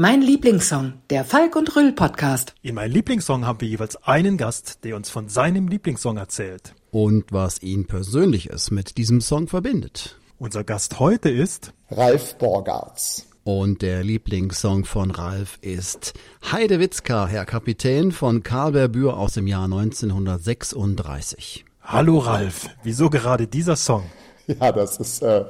Mein Lieblingssong, der Falk und Rüll Podcast. In meinem Lieblingssong haben wir jeweils einen Gast, der uns von seinem Lieblingssong erzählt. Und was ihn persönlich es mit diesem Song verbindet. Unser Gast heute ist Ralf Borgarts. Und der Lieblingssong von Ralf ist Heidewitzka, Herr Kapitän von Karl Berbür aus dem Jahr 1936. Hallo Ralf, wieso gerade dieser Song? Ja, das ist, äh,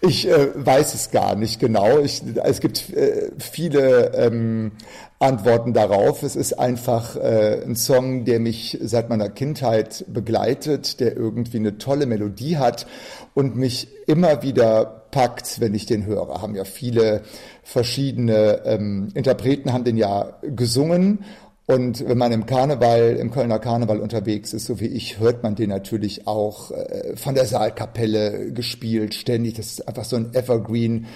ich äh, weiß es gar nicht genau. Ich, es gibt äh, viele ähm, Antworten darauf. Es ist einfach äh, ein Song, der mich seit meiner Kindheit begleitet, der irgendwie eine tolle Melodie hat und mich immer wieder packt, wenn ich den höre. Haben ja viele verschiedene ähm, Interpreten haben den ja gesungen und wenn man im Karneval, im Kölner Karneval unterwegs ist, so wie ich, hört man den natürlich auch äh, von der Saalkapelle gespielt, ständig. Das ist einfach so ein Evergreen,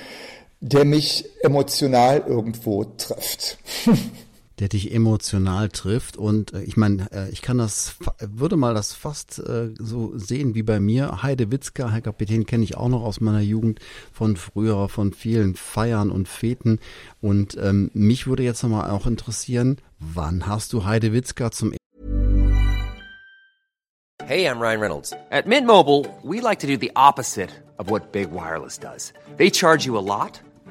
der mich emotional irgendwo trifft. der dich emotional trifft. Und äh, ich meine, äh, ich kann das, würde mal das fast äh, so sehen wie bei mir. Heide Witzka, Herr Kapitän, kenne ich auch noch aus meiner Jugend von früher, von vielen Feiern und Feten. Und ähm, mich würde jetzt nochmal auch interessieren, wann hast du Heide Witzka zum Hey, I'm Ryan Reynolds. At Mint Mobile, we like to do the opposite of what Big Wireless does. They charge you a lot.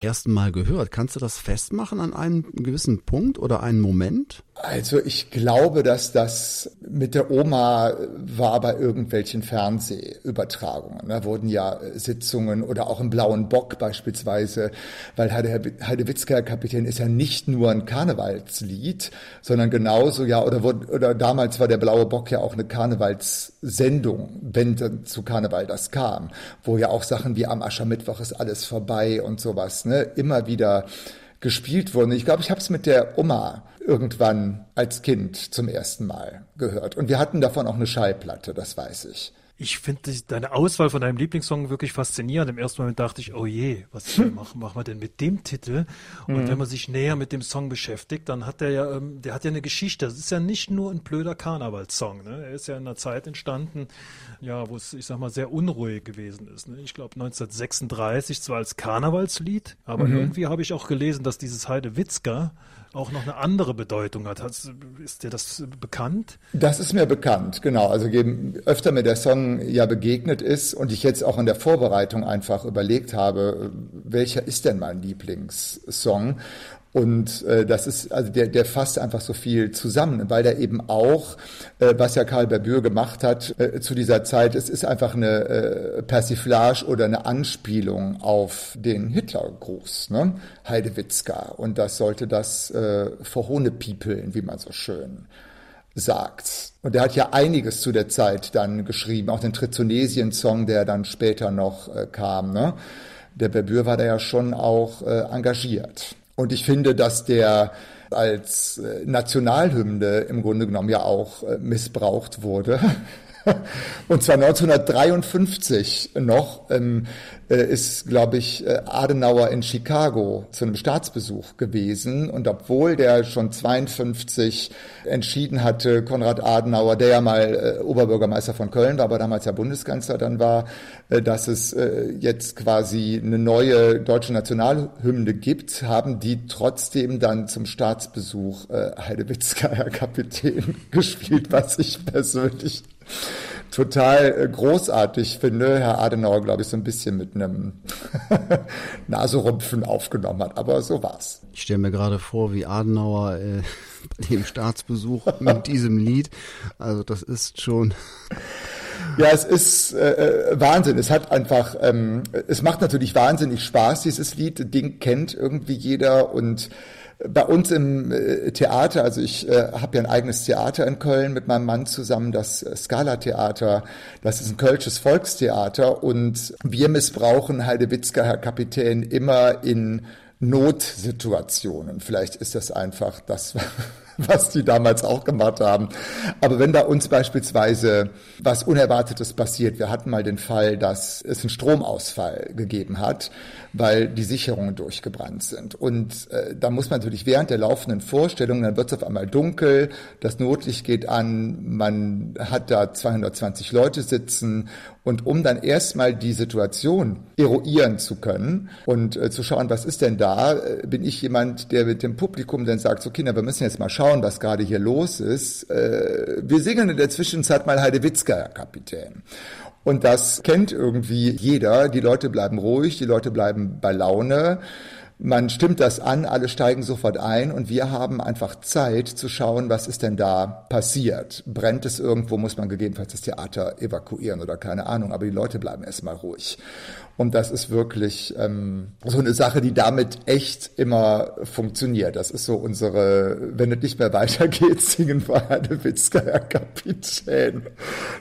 Ersten Mal gehört. Kannst du das festmachen an einem gewissen Punkt oder einen Moment? Also ich glaube, dass das mit der Oma war bei irgendwelchen Fernsehübertragungen. Da wurden ja Sitzungen oder auch im Blauen Bock beispielsweise, weil Heidewitzka Kapitän ist ja nicht nur ein Karnevalslied, sondern genauso ja, oder, wurde, oder damals war der Blaue Bock ja auch eine Karnevalssendung, wenn dann zu Karneval das kam, wo ja auch Sachen wie am Aschermittwoch ist alles vorbei und sowas, ne, immer wieder gespielt wurden. Ich glaube, ich habe es mit der Oma irgendwann als Kind zum ersten Mal gehört. Und wir hatten davon auch eine Schallplatte, das weiß ich. Ich finde deine Auswahl von deinem Lieblingssong wirklich faszinierend. Im ersten Moment dachte ich, oh je, was machen, machen wir denn mit dem Titel? Und mhm. wenn man sich näher mit dem Song beschäftigt, dann hat der ja, ähm, der hat ja eine Geschichte. Das ist ja nicht nur ein blöder Karnevalssong. Ne? Er ist ja in einer Zeit entstanden, ja, wo es, ich sag mal, sehr unruhig gewesen ist. Ne? Ich glaube 1936 zwar als Karnevalslied, aber mhm. irgendwie habe ich auch gelesen, dass dieses Heide Witzka auch noch eine andere Bedeutung hat. Ist dir das bekannt? Das ist mir bekannt, genau. Also öfter mir der Song ja begegnet ist und ich jetzt auch in der Vorbereitung einfach überlegt habe, welcher ist denn mein Lieblingssong? Und äh, das ist, also der, der fasst einfach so viel zusammen, weil der eben auch, äh, was ja Karl Berbür gemacht hat äh, zu dieser Zeit, es ist einfach eine äh, Persiflage oder eine Anspielung auf den Hitlergruß, ne? Heidewitzka. Und das sollte das äh, verhohnepiepeln, wie man so schön sagt. Und er hat ja einiges zu der Zeit dann geschrieben, auch den Trizonesien-Song, der dann später noch äh, kam. Ne? Der Berbür war da ja schon auch äh, engagiert. Und ich finde, dass der als äh, Nationalhymne im Grunde genommen ja auch äh, missbraucht wurde. Und zwar 1953 noch ähm, äh, ist, glaube ich, äh, Adenauer in Chicago zu einem Staatsbesuch gewesen. Und obwohl der schon 52 entschieden hatte, Konrad Adenauer, der ja mal äh, Oberbürgermeister von Köln war, aber damals ja Bundeskanzler dann war, äh, dass es jetzt quasi eine neue deutsche Nationalhymne gibt, haben die trotzdem dann zum Staatsbesuch Heidewitzka, Herr Kapitän, gespielt, was ich persönlich total äh, großartig finde. Herr Adenauer, glaube ich, so ein bisschen mit einem Naserümpfen aufgenommen hat. Aber so war's. Ich stelle mir gerade vor, wie Adenauer äh, bei dem Staatsbesuch mit diesem Lied. Also das ist schon. Ja, es ist äh, äh, Wahnsinn. Es hat einfach, ähm, es macht natürlich wahnsinnig Spaß, dieses Lied. Ding kennt irgendwie jeder und bei uns im äh, Theater, also ich äh, habe ja ein eigenes Theater in Köln mit meinem Mann zusammen, das äh, Scala Theater. Das ist ein kölsches Volkstheater und wir missbrauchen Heidewitzka, Herr Kapitän, immer in Notsituationen. Vielleicht ist das einfach das, was die damals auch gemacht haben. Aber wenn bei uns beispielsweise was Unerwartetes passiert, wir hatten mal den Fall, dass es einen Stromausfall gegeben hat, weil die Sicherungen durchgebrannt sind. Und äh, da muss man natürlich während der laufenden Vorstellung, dann wird es auf einmal dunkel, das Notlicht geht an, man hat da 220 Leute sitzen und um dann erstmal die Situation eruieren zu können und äh, zu schauen, was ist denn da, äh, bin ich jemand, der mit dem Publikum dann sagt, so Kinder, wir müssen jetzt mal schauen, was gerade hier los ist. Äh, wir singen in der Zwischenzeit mal Heidewitzka, Herr Kapitän. Und das kennt irgendwie jeder. Die Leute bleiben ruhig, die Leute bleiben bei Laune. Man stimmt das an, alle steigen sofort ein und wir haben einfach Zeit zu schauen, was ist denn da passiert. Brennt es irgendwo, muss man gegebenenfalls das Theater evakuieren oder keine Ahnung, aber die Leute bleiben erstmal ruhig. Und das ist wirklich ähm, so eine Sache, die damit echt immer funktioniert. Das ist so unsere, wenn es nicht mehr weitergeht, singen wir Heidewitzka, Herr Kapitän.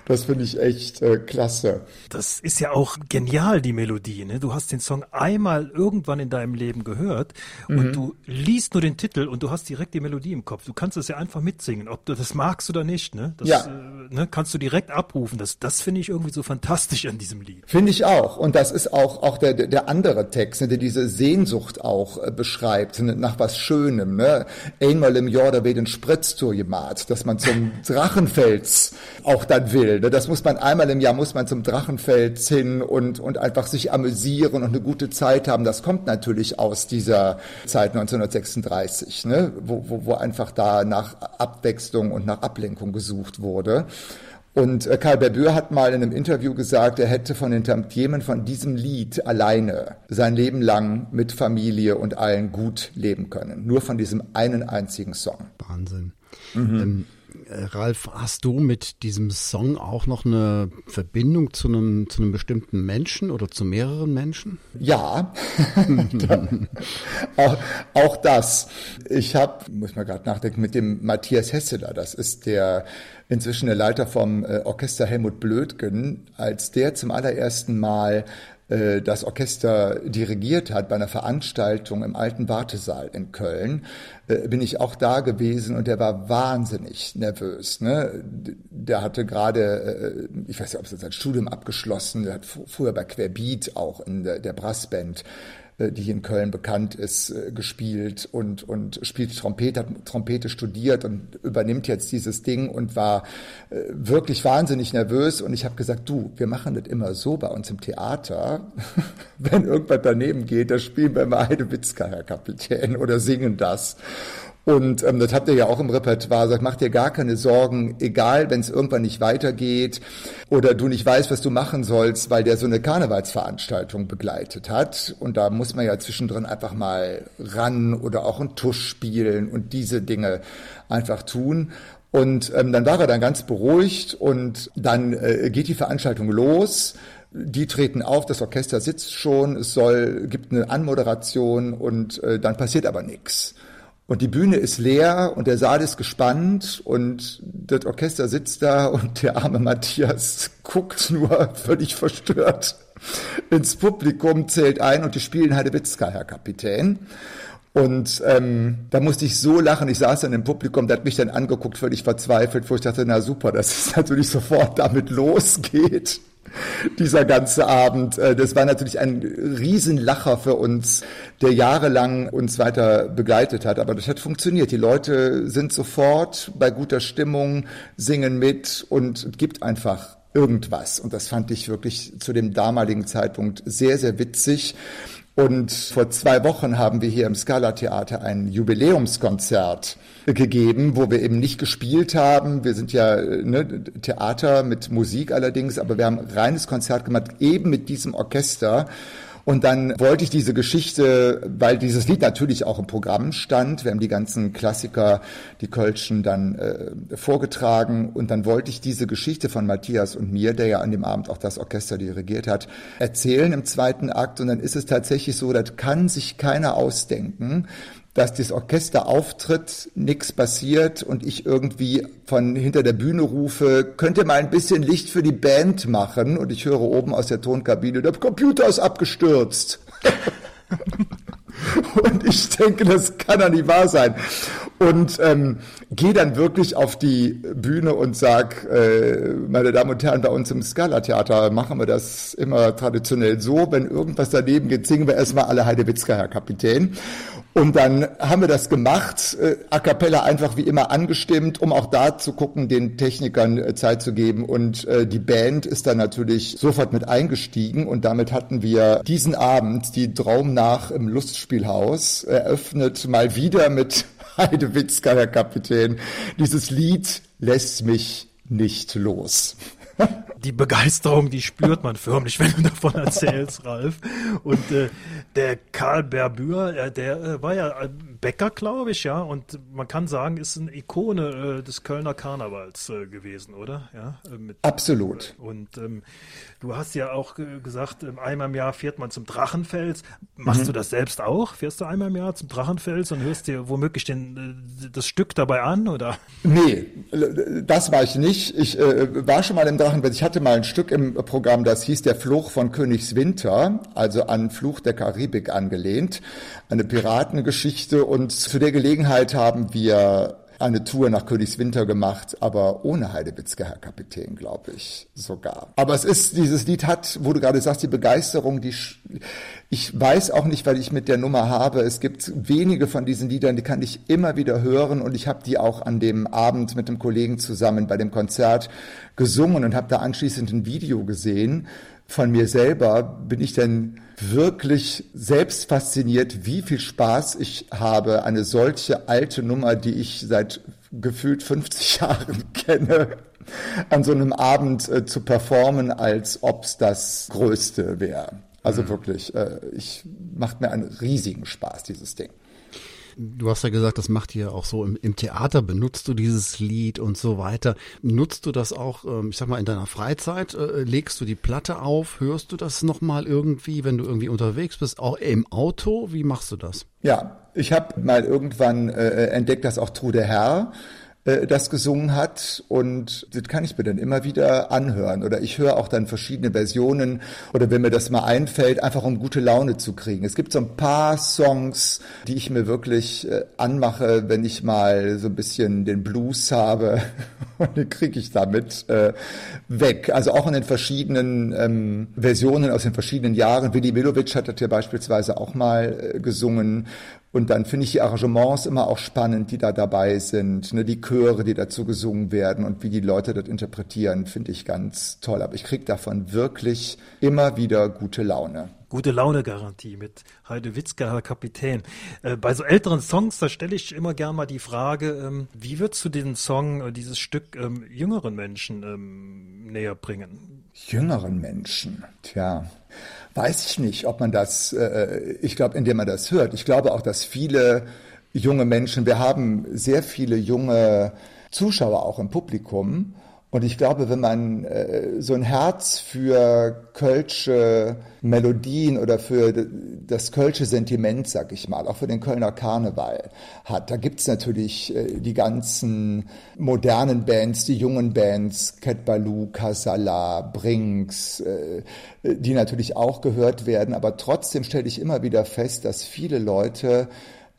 Das finde ich echt äh, klasse. Das ist ja auch genial, die Melodie. Ne? Du hast den Song einmal irgendwann in deinem Leben gehört mhm. und du liest nur den Titel und du hast direkt die Melodie im Kopf. Du kannst es ja einfach mitsingen, ob du das magst oder nicht. Ne? Das ja. äh, ne, kannst du direkt abrufen. Das, das finde ich irgendwie so fantastisch an diesem Lied. Finde ich auch. Und das ist ist auch, auch der, der andere Text, ne, der diese Sehnsucht auch äh, beschreibt, ne, nach was Schönem. Ne? Einmal im Jahr, da wird ein Spritztour gemacht, dass man zum Drachenfels auch dann will. Ne? Das muss man einmal im Jahr, muss man zum Drachenfels hin und, und einfach sich amüsieren und eine gute Zeit haben. Das kommt natürlich aus dieser Zeit 1936, ne? wo, wo, wo einfach da nach Abwechslung und nach Ablenkung gesucht wurde. Und äh, Karl Berbür hat mal in einem Interview gesagt, er hätte von den Tantiemen von diesem Lied alleine sein Leben lang mit Familie und allen gut leben können. Nur von diesem einen einzigen Song. Wahnsinn. Mhm. Ähm, äh, Ralf, hast du mit diesem Song auch noch eine Verbindung zu einem, zu einem bestimmten Menschen oder zu mehreren Menschen? Ja, auch, auch, das. Ich habe, muss man gerade nachdenken, mit dem Matthias Hesseler, das ist der inzwischen der Leiter vom äh, Orchester Helmut Blödgen, als der zum allerersten Mal äh, das Orchester dirigiert hat bei einer Veranstaltung im alten Wartesaal in Köln, äh, bin ich auch da gewesen und der war wahnsinnig nervös. Ne? Der hatte gerade, ich weiß nicht, ob es sein Studium abgeschlossen, der hat früher bei Querbeat auch in der Brassband äh, die in Köln bekannt ist, äh, gespielt und, und spielt Trompete, hat Trompete studiert und übernimmt jetzt dieses Ding und war äh, wirklich wahnsinnig nervös. Und ich habe gesagt, du, wir machen das immer so bei uns im Theater. Wenn irgendwas daneben geht, da spielen wir mal Heidewitzka, Herr Kapitän, oder singen das. Und ähm, das habt ihr ja auch im Repertoire. Sagt, mach dir gar keine Sorgen, egal, wenn es irgendwann nicht weitergeht oder du nicht weißt, was du machen sollst, weil der so eine Karnevalsveranstaltung begleitet hat. Und da muss man ja zwischendrin einfach mal ran oder auch einen Tusch spielen und diese Dinge einfach tun. Und ähm, dann war er dann ganz beruhigt und dann äh, geht die Veranstaltung los. Die treten auf, das Orchester sitzt schon, es soll, gibt eine Anmoderation und äh, dann passiert aber nichts. Und die Bühne ist leer und der Saal ist gespannt und das Orchester sitzt da und der arme Matthias guckt nur völlig verstört ins Publikum, zählt ein und die spielen Heidewitzka, Herr Kapitän. Und ähm, da musste ich so lachen. Ich saß dann im Publikum, der hat mich dann angeguckt, völlig verzweifelt, wo ich dachte, na super, dass es natürlich sofort damit losgeht dieser ganze Abend. Äh, das war natürlich ein Riesenlacher für uns, der jahrelang uns weiter begleitet hat. Aber das hat funktioniert. Die Leute sind sofort bei guter Stimmung, singen mit und gibt einfach irgendwas. Und das fand ich wirklich zu dem damaligen Zeitpunkt sehr, sehr witzig. Und vor zwei Wochen haben wir hier im Scala Theater ein Jubiläumskonzert gegeben, wo wir eben nicht gespielt haben. Wir sind ja ne, Theater mit Musik allerdings, aber wir haben reines Konzert gemacht, eben mit diesem Orchester. Und dann wollte ich diese Geschichte, weil dieses Lied natürlich auch im Programm stand, wir haben die ganzen Klassiker, die Kölschen dann äh, vorgetragen. Und dann wollte ich diese Geschichte von Matthias und mir, der ja an dem Abend auch das Orchester dirigiert hat, erzählen im zweiten Akt. Und dann ist es tatsächlich so, das kann sich keiner ausdenken, dass das Orchester auftritt, nichts passiert und ich irgendwie von hinter der Bühne rufe, könnte mal ein bisschen Licht für die Band machen und ich höre oben aus der Tonkabine, der Computer ist abgestürzt. und ich denke, das kann doch nicht wahr sein. Und ähm, gehe dann wirklich auf die Bühne und sag, äh, meine Damen und Herren, bei uns im Scala-Theater machen wir das immer traditionell so, wenn irgendwas daneben geht, singen wir erstmal alle Heidewitzka, Herr Kapitän. Und dann haben wir das gemacht, äh, a cappella einfach wie immer angestimmt, um auch da zu gucken, den Technikern äh, Zeit zu geben. Und äh, die Band ist dann natürlich sofort mit eingestiegen und damit hatten wir diesen Abend die Traum nach im Lustspielhaus eröffnet, mal wieder mit Heidewitzka, Herr Kapitän. Dieses Lied lässt mich nicht los die Begeisterung, die spürt man förmlich, wenn du davon erzählst, Ralf. Und äh, der Karl Berbür, äh, der äh, war ja Bäcker, glaube ich, ja. Und man kann sagen, ist eine Ikone äh, des Kölner Karnevals äh, gewesen, oder? Ja, äh, mit, Absolut. Und ähm, du hast ja auch gesagt, ähm, einmal im Jahr fährt man zum Drachenfels. Machst mhm. du das selbst auch? Fährst du einmal im Jahr zum Drachenfels und hörst dir womöglich den, das Stück dabei an, oder? Nee, das war ich nicht. Ich äh, war schon mal im Drachenfels. Ich hatte mal ein Stück im Programm, das hieß Der Fluch von Königswinter, also an Fluch der Karibik angelehnt. Eine Piratengeschichte und zu der Gelegenheit haben wir eine Tour nach Königswinter gemacht, aber ohne Heidewitzke, Herr Kapitän, glaube ich sogar. Aber es ist, dieses Lied hat, wo du gerade sagst, die Begeisterung, die, ich weiß auch nicht, weil ich mit der Nummer habe. Es gibt wenige von diesen Liedern, die kann ich immer wieder hören und ich habe die auch an dem Abend mit dem Kollegen zusammen bei dem Konzert gesungen und habe da anschließend ein Video gesehen von mir selber. Bin ich denn wirklich selbst fasziniert, wie viel Spaß ich habe, eine solche alte Nummer, die ich seit gefühlt 50 Jahren kenne, an so einem Abend äh, zu performen, als ob es das Größte wäre. Also mhm. wirklich, äh, ich macht mir einen riesigen Spaß, dieses Ding. Du hast ja gesagt, das macht ihr auch so im, im, Theater, benutzt du dieses Lied und so weiter. Nutzt du das auch, ähm, ich sag mal, in deiner Freizeit? Äh, legst du die Platte auf? Hörst du das nochmal irgendwie, wenn du irgendwie unterwegs bist? Auch im Auto? Wie machst du das? Ja, ich habe mal irgendwann äh, entdeckt, dass auch Trude Herr äh, das gesungen hat und das kann ich mir dann immer wieder anhören oder ich höre auch dann verschiedene Versionen oder wenn mir das mal einfällt, einfach um gute Laune zu kriegen. Es gibt so ein paar Songs, die ich mir wirklich äh, anmache, wenn ich mal so ein bisschen den Blues habe und den kriege ich damit äh, weg. Also auch in den verschiedenen ähm, Versionen aus den verschiedenen Jahren. Willi Milovic hat das ja beispielsweise auch mal äh, gesungen und dann finde ich die Arrangements immer auch spannend, die da dabei sind. Ne, die Chöre, die dazu gesungen werden und wie die Leute das interpretieren, finde ich ganz toll. Aber ich kriege davon wirklich immer wieder gute Laune. Gute Laune-Garantie mit Heide Witzke, Herr Kapitän. Äh, bei so älteren Songs, da stelle ich immer gern mal die Frage, ähm, wie würdest du den Song, äh, dieses Stück ähm, jüngeren Menschen ähm, näher bringen? Jüngeren Menschen, tja weiß ich nicht, ob man das, äh, ich glaube, indem man das hört. Ich glaube auch, dass viele junge Menschen, wir haben sehr viele junge Zuschauer auch im Publikum, und ich glaube, wenn man äh, so ein Herz für kölsche Melodien oder für das kölsche Sentiment, sag ich mal, auch für den Kölner Karneval hat, da gibt's natürlich äh, die ganzen modernen Bands, die jungen Bands, Cat Baloo, Casala, Brinks, äh, die natürlich auch gehört werden. Aber trotzdem stelle ich immer wieder fest, dass viele Leute,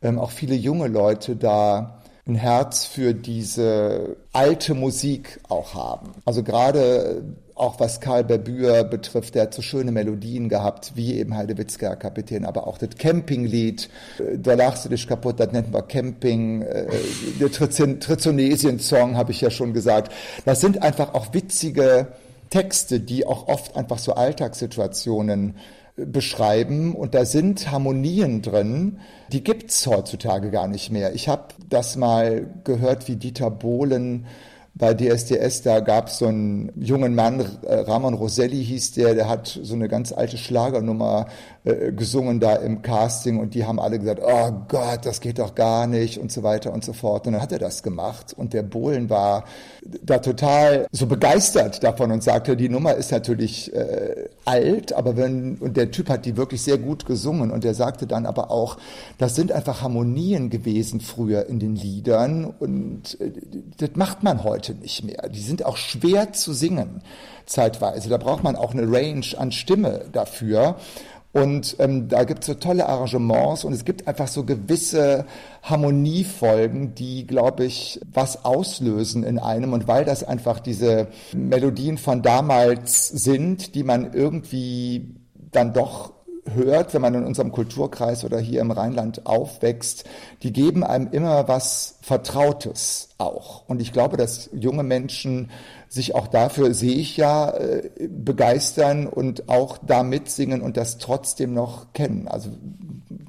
ähm, auch viele junge Leute da ein Herz für diese alte Musik auch haben. Also gerade auch was Karl Berbür betrifft, der hat so schöne Melodien gehabt, wie eben Heidewitzka Kapitän, aber auch das Campinglied, äh, da lachst du dich kaputt, das nennt man Camping, äh, der Trizonesien-Song habe ich ja schon gesagt. Das sind einfach auch witzige Texte, die auch oft einfach so Alltagssituationen beschreiben und da sind Harmonien drin, die gibt's heutzutage gar nicht mehr. Ich habe das mal gehört, wie Dieter Bohlen bei DSDS, da gab es so einen jungen Mann, äh, Ramon Roselli hieß der, der hat so eine ganz alte Schlagernummer äh, gesungen da im Casting und die haben alle gesagt, oh Gott, das geht doch gar nicht und so weiter und so fort. Und dann hat er das gemacht und der Bohlen war da total so begeistert davon und sagte, die Nummer ist natürlich äh, alt, aber wenn, und der Typ hat die wirklich sehr gut gesungen und der sagte dann aber auch, das sind einfach Harmonien gewesen früher in den Liedern und äh, das macht man heute nicht mehr. Die sind auch schwer zu singen zeitweise. Da braucht man auch eine Range an Stimme dafür. Und ähm, da gibt es so tolle Arrangements und es gibt einfach so gewisse Harmoniefolgen, die, glaube ich, was auslösen in einem. Und weil das einfach diese Melodien von damals sind, die man irgendwie dann doch hört, wenn man in unserem Kulturkreis oder hier im Rheinland aufwächst, die geben einem immer was Vertrautes auch. Und ich glaube, dass junge Menschen sich auch dafür, sehe ich ja, äh, begeistern und auch da mitsingen und das trotzdem noch kennen. Also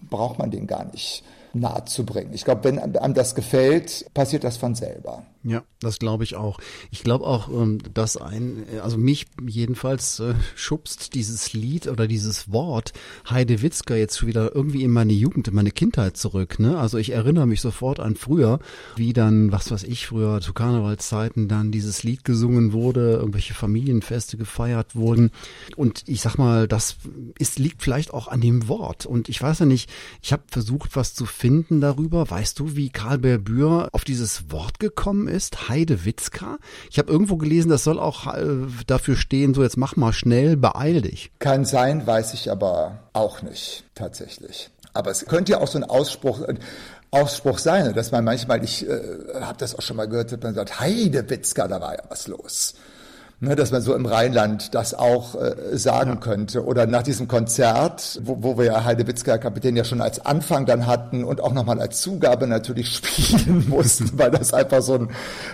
braucht man den gar nicht nahe zu bringen. Ich glaube, wenn einem das gefällt, passiert das von selber. Ja, das glaube ich auch. Ich glaube auch, ähm, dass ein, also mich jedenfalls äh, schubst dieses Lied oder dieses Wort Heide Witzka jetzt wieder irgendwie in meine Jugend, in meine Kindheit zurück. Ne? Also ich erinnere mich sofort an früher, wie dann, was weiß ich, früher zu Karnevalszeiten dann dieses Lied gesungen wurde, irgendwelche Familienfeste gefeiert wurden. Und ich sag mal, das ist, liegt vielleicht auch an dem Wort. Und ich weiß ja nicht, ich habe versucht, was zu finden darüber. Weißt du, wie Karl Berbür auf dieses Wort gekommen ist? Ist, Heidewitzka. Ich habe irgendwo gelesen, das soll auch äh, dafür stehen, so jetzt mach mal schnell, beeil dich. Kann sein, weiß ich aber auch nicht, tatsächlich. Aber es könnte ja auch so ein Ausspruch, äh, Ausspruch sein, dass man manchmal, ich äh, habe das auch schon mal gehört, dass man sagt, Heidewitzka, da war ja was los ne, dass man so im Rheinland das auch äh, sagen ja. könnte. Oder nach diesem Konzert, wo, wo wir ja Heidewitzka Kapitän ja schon als Anfang dann hatten und auch nochmal als Zugabe natürlich spielen mussten, weil das einfach so einen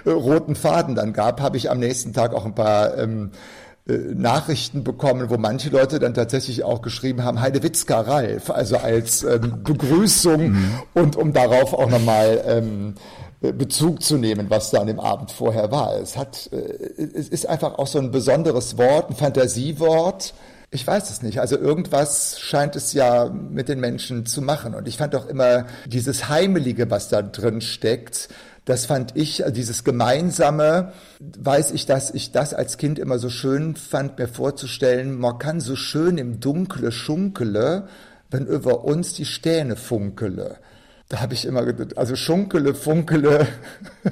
äh, roten Faden dann gab, habe ich am nächsten Tag auch ein paar ähm, äh, Nachrichten bekommen, wo manche Leute dann tatsächlich auch geschrieben haben, Heidewitzka Ralf, also als ähm, Begrüßung mhm. und um darauf auch nochmal ähm, Bezug zu nehmen, was da an dem Abend vorher war. Es hat, äh, es ist einfach auch so ein besonderes Wort, ein Fantasiewort. Ich weiß es nicht. Also irgendwas scheint es ja mit den Menschen zu machen. Und ich fand auch immer dieses Heimelige, was da drin steckt, das fand ich, also dieses Gemeinsame, weiß ich, dass ich das als Kind immer so schön fand, mir vorzustellen, man kann so schön im Dunkle schunkele, wenn über uns die Stähne funkele da habe ich immer gedacht, also Schunkele, Funkele,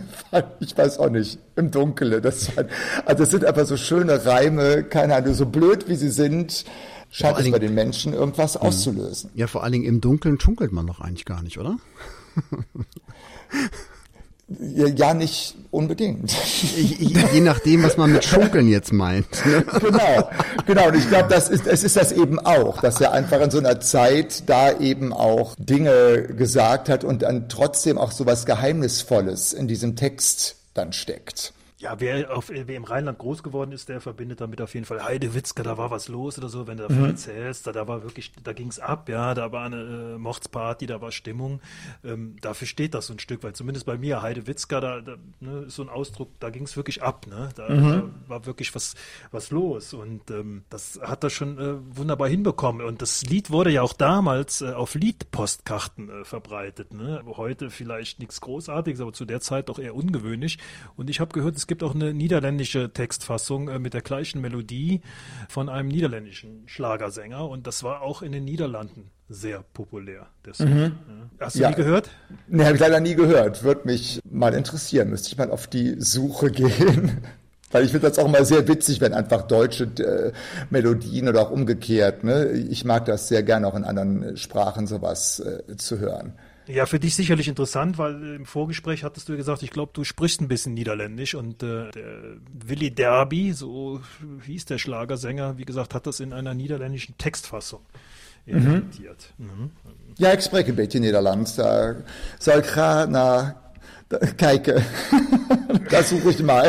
ich weiß auch nicht, im Dunkele. Das, also es sind einfach so schöne Reime, keine Ahnung, so blöd wie sie sind, scheint es bei den Menschen irgendwas mhm. auszulösen. Ja, vor allen Dingen im Dunkeln schunkelt man doch eigentlich gar nicht, oder? Ja, nicht unbedingt. Je nachdem, was man mit Schunkeln jetzt meint. Ne? Genau, genau. Und ich glaube, das ist, es ist das eben auch, dass er einfach in so einer Zeit da eben auch Dinge gesagt hat und dann trotzdem auch so was Geheimnisvolles in diesem Text dann steckt. Ja, wer, auf, wer im Rheinland groß geworden ist, der verbindet damit auf jeden Fall Heidewitzka, da war was los oder so, wenn du davon mhm. erzählst, da, da war wirklich, da ging's ab, ja, da war eine äh, Mordsparty, da war Stimmung. Ähm, dafür steht das so ein Stück, weil zumindest bei mir, Heidewitzka, da, da ne, ist so ein Ausdruck, da ging's wirklich ab, ne? Da, mhm. da war wirklich was, was los. Und ähm, das hat er schon äh, wunderbar hinbekommen. Und das Lied wurde ja auch damals äh, auf Liedpostkarten äh, verbreitet. Ne? Heute vielleicht nichts Großartiges, aber zu der Zeit doch eher ungewöhnlich. Und ich habe gehört, es gibt auch eine niederländische Textfassung äh, mit der gleichen Melodie von einem niederländischen Schlagersänger und das war auch in den Niederlanden sehr populär. Mhm. Hast du ja. nie gehört? Nee, habe ich leider nie gehört. Würde mich mal interessieren. Müsste ich mal auf die Suche gehen. Weil ich finde das auch immer sehr witzig, wenn einfach deutsche äh, Melodien oder auch umgekehrt. Ne? Ich mag das sehr gerne auch in anderen Sprachen sowas äh, zu hören. Ja, für dich sicherlich interessant, weil im Vorgespräch hattest du gesagt, ich glaube, du sprichst ein bisschen Niederländisch und äh, der Willy Derby, so hieß der Schlagersänger, wie gesagt, hat das in einer niederländischen Textfassung interpretiert. Mhm. Mhm. Ja, ik spreek een beetje Nederlands. Daar zal ik graag naar kijken. das suche ich mal.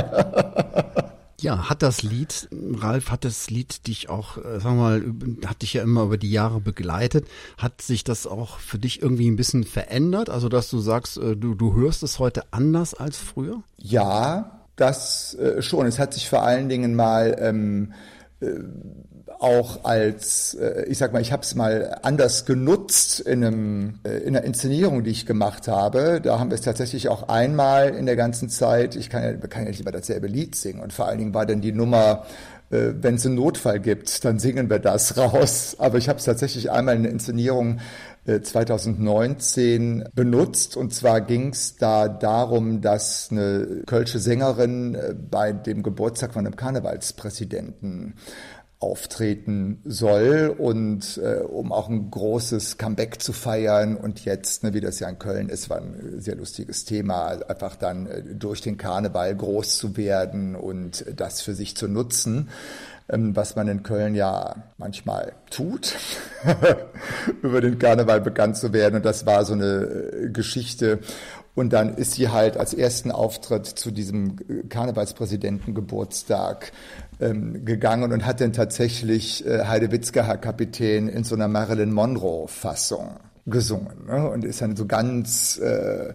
Ja, hat das Lied, Ralf, hat das Lied dich auch, äh, sag mal, hat dich ja immer über die Jahre begleitet. Hat sich das auch für dich irgendwie ein bisschen verändert? Also, dass du sagst, äh, du, du hörst es heute anders als früher? Ja, das äh, schon. Es hat sich vor allen Dingen mal ähm, äh, auch als, äh, ich sag mal, ich habe es mal anders genutzt in, einem, äh, in einer Inszenierung, die ich gemacht habe. Da haben wir es tatsächlich auch einmal in der ganzen Zeit, ich kann ja, kann ja nicht immer dasselbe Lied singen und vor allen Dingen war dann die Nummer, äh, wenn es einen Notfall gibt, dann singen wir das raus. Aber ich habe es tatsächlich einmal in der Inszenierung 2019 benutzt. Und zwar ging es da darum, dass eine kölsche Sängerin bei dem Geburtstag von einem Karnevalspräsidenten auftreten soll und äh, um auch ein großes Comeback zu feiern. Und jetzt, ne, wie das ja in Köln ist, war ein sehr lustiges Thema, einfach dann äh, durch den Karneval groß zu werden und das für sich zu nutzen was man in Köln ja manchmal tut, über den Karneval bekannt zu werden. Und das war so eine äh, Geschichte. Und dann ist sie halt als ersten Auftritt zu diesem äh, Karnevalspräsidentengeburtstag ähm, gegangen und hat dann tatsächlich äh, Heidewitzka, Herr Kapitän, in so einer Marilyn Monroe-Fassung gesungen ne? und ist dann so ganz äh,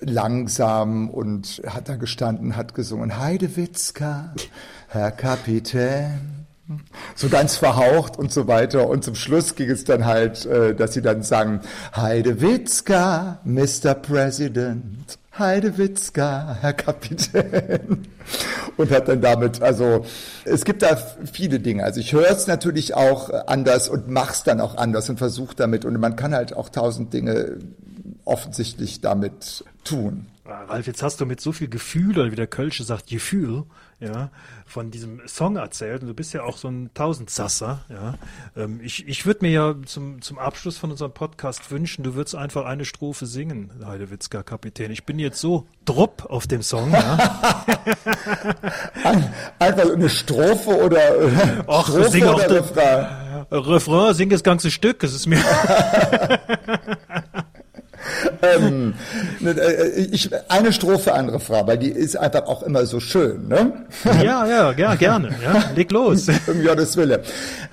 langsam und hat da gestanden, hat gesungen, Heidewitzka, Herr Kapitän. So ganz verhaucht und so weiter. Und zum Schluss ging es dann halt, äh, dass sie dann sagen, Heidewitzka, Mr. President. Heidewitzka, Herr Kapitän. Und hat dann damit, also es gibt da viele Dinge. Also ich höre es natürlich auch anders und mach's dann auch anders und versuche damit. Und man kann halt auch tausend Dinge offensichtlich damit tun. Ralf, jetzt hast du mit so viel Gefühl, oder wie der Kölsche sagt, Gefühl, ja, von diesem Song erzählt. Und du bist ja auch so ein Tausendsasser, ja. Ähm, ich ich würde mir ja zum, zum Abschluss von unserem Podcast wünschen, du würdest einfach eine Strophe singen, Heidewitzka Kapitän. Ich bin jetzt so drupp auf dem Song, ja. einfach eine Strophe oder äh, Och, Strophe oder Refrain? Refrain, sing das ganze Stück, es ist mir ähm, ne, äh, ich, eine Strophe, ein Refrain, weil die ist einfach auch immer so schön, ne? Ja, ja, ja gerne. Ja, leg los. um Gottes Wille.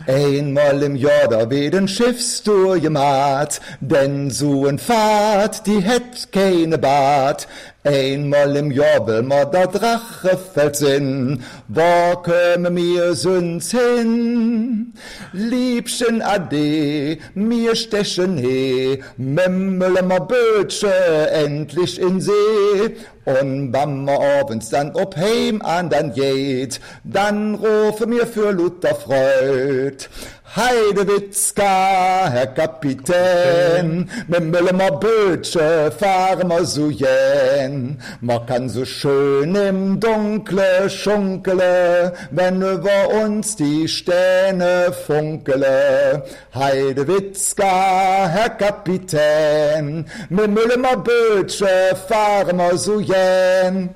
Einmal im Jahr da werden Schiffstour gemacht, denn so ein Fahrt, die hätt keine Bad. Einmal im Jahr will ma der Drache fällt sinn, wo käme mir sonst hin? Liebchen ade, mir stechen he, memmele ma Bötsche endlich in See. Und wenn ma abends dann ob heim an dann geht, dann rufe mir für Luther Freud. Heidewitzka, Herr Kapitän, mit Müllemer Bötsche fahren wir so jen. Man kann so schön im Dunkle schunkele, wenn über uns die Stähne funkele. Heidewitzka, Herr Kapitän, mit Müllemer Bötsche fahren wir so jen.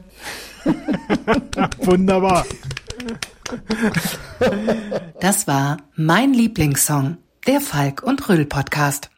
Wunderbar. Das war mein Lieblingssong, der Falk und Röll Podcast.